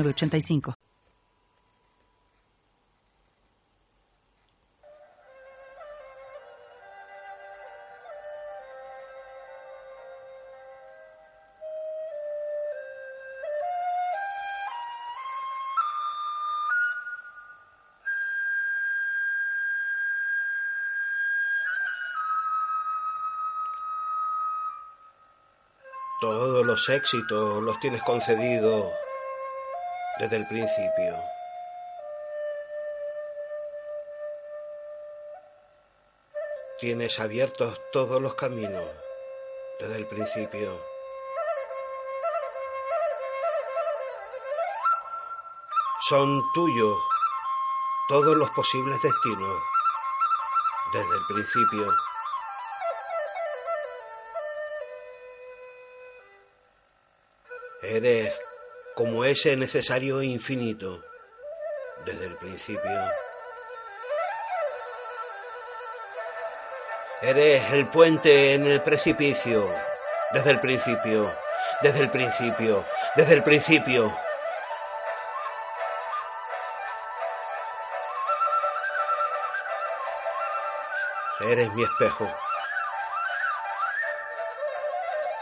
85 Todos los éxitos los tienes concedidos desde el principio. Tienes abiertos todos los caminos desde el principio. Son tuyos todos los posibles destinos desde el principio. Eres como ese necesario infinito desde el principio. Eres el puente en el precipicio desde el principio, desde el principio, desde el principio. Eres mi espejo.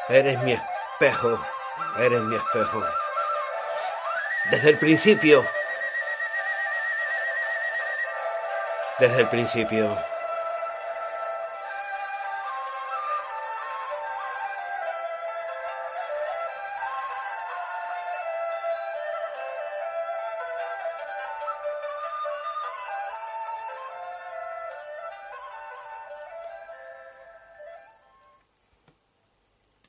Eres mi espejo. Eres mi espejo desde el principio. Desde el principio.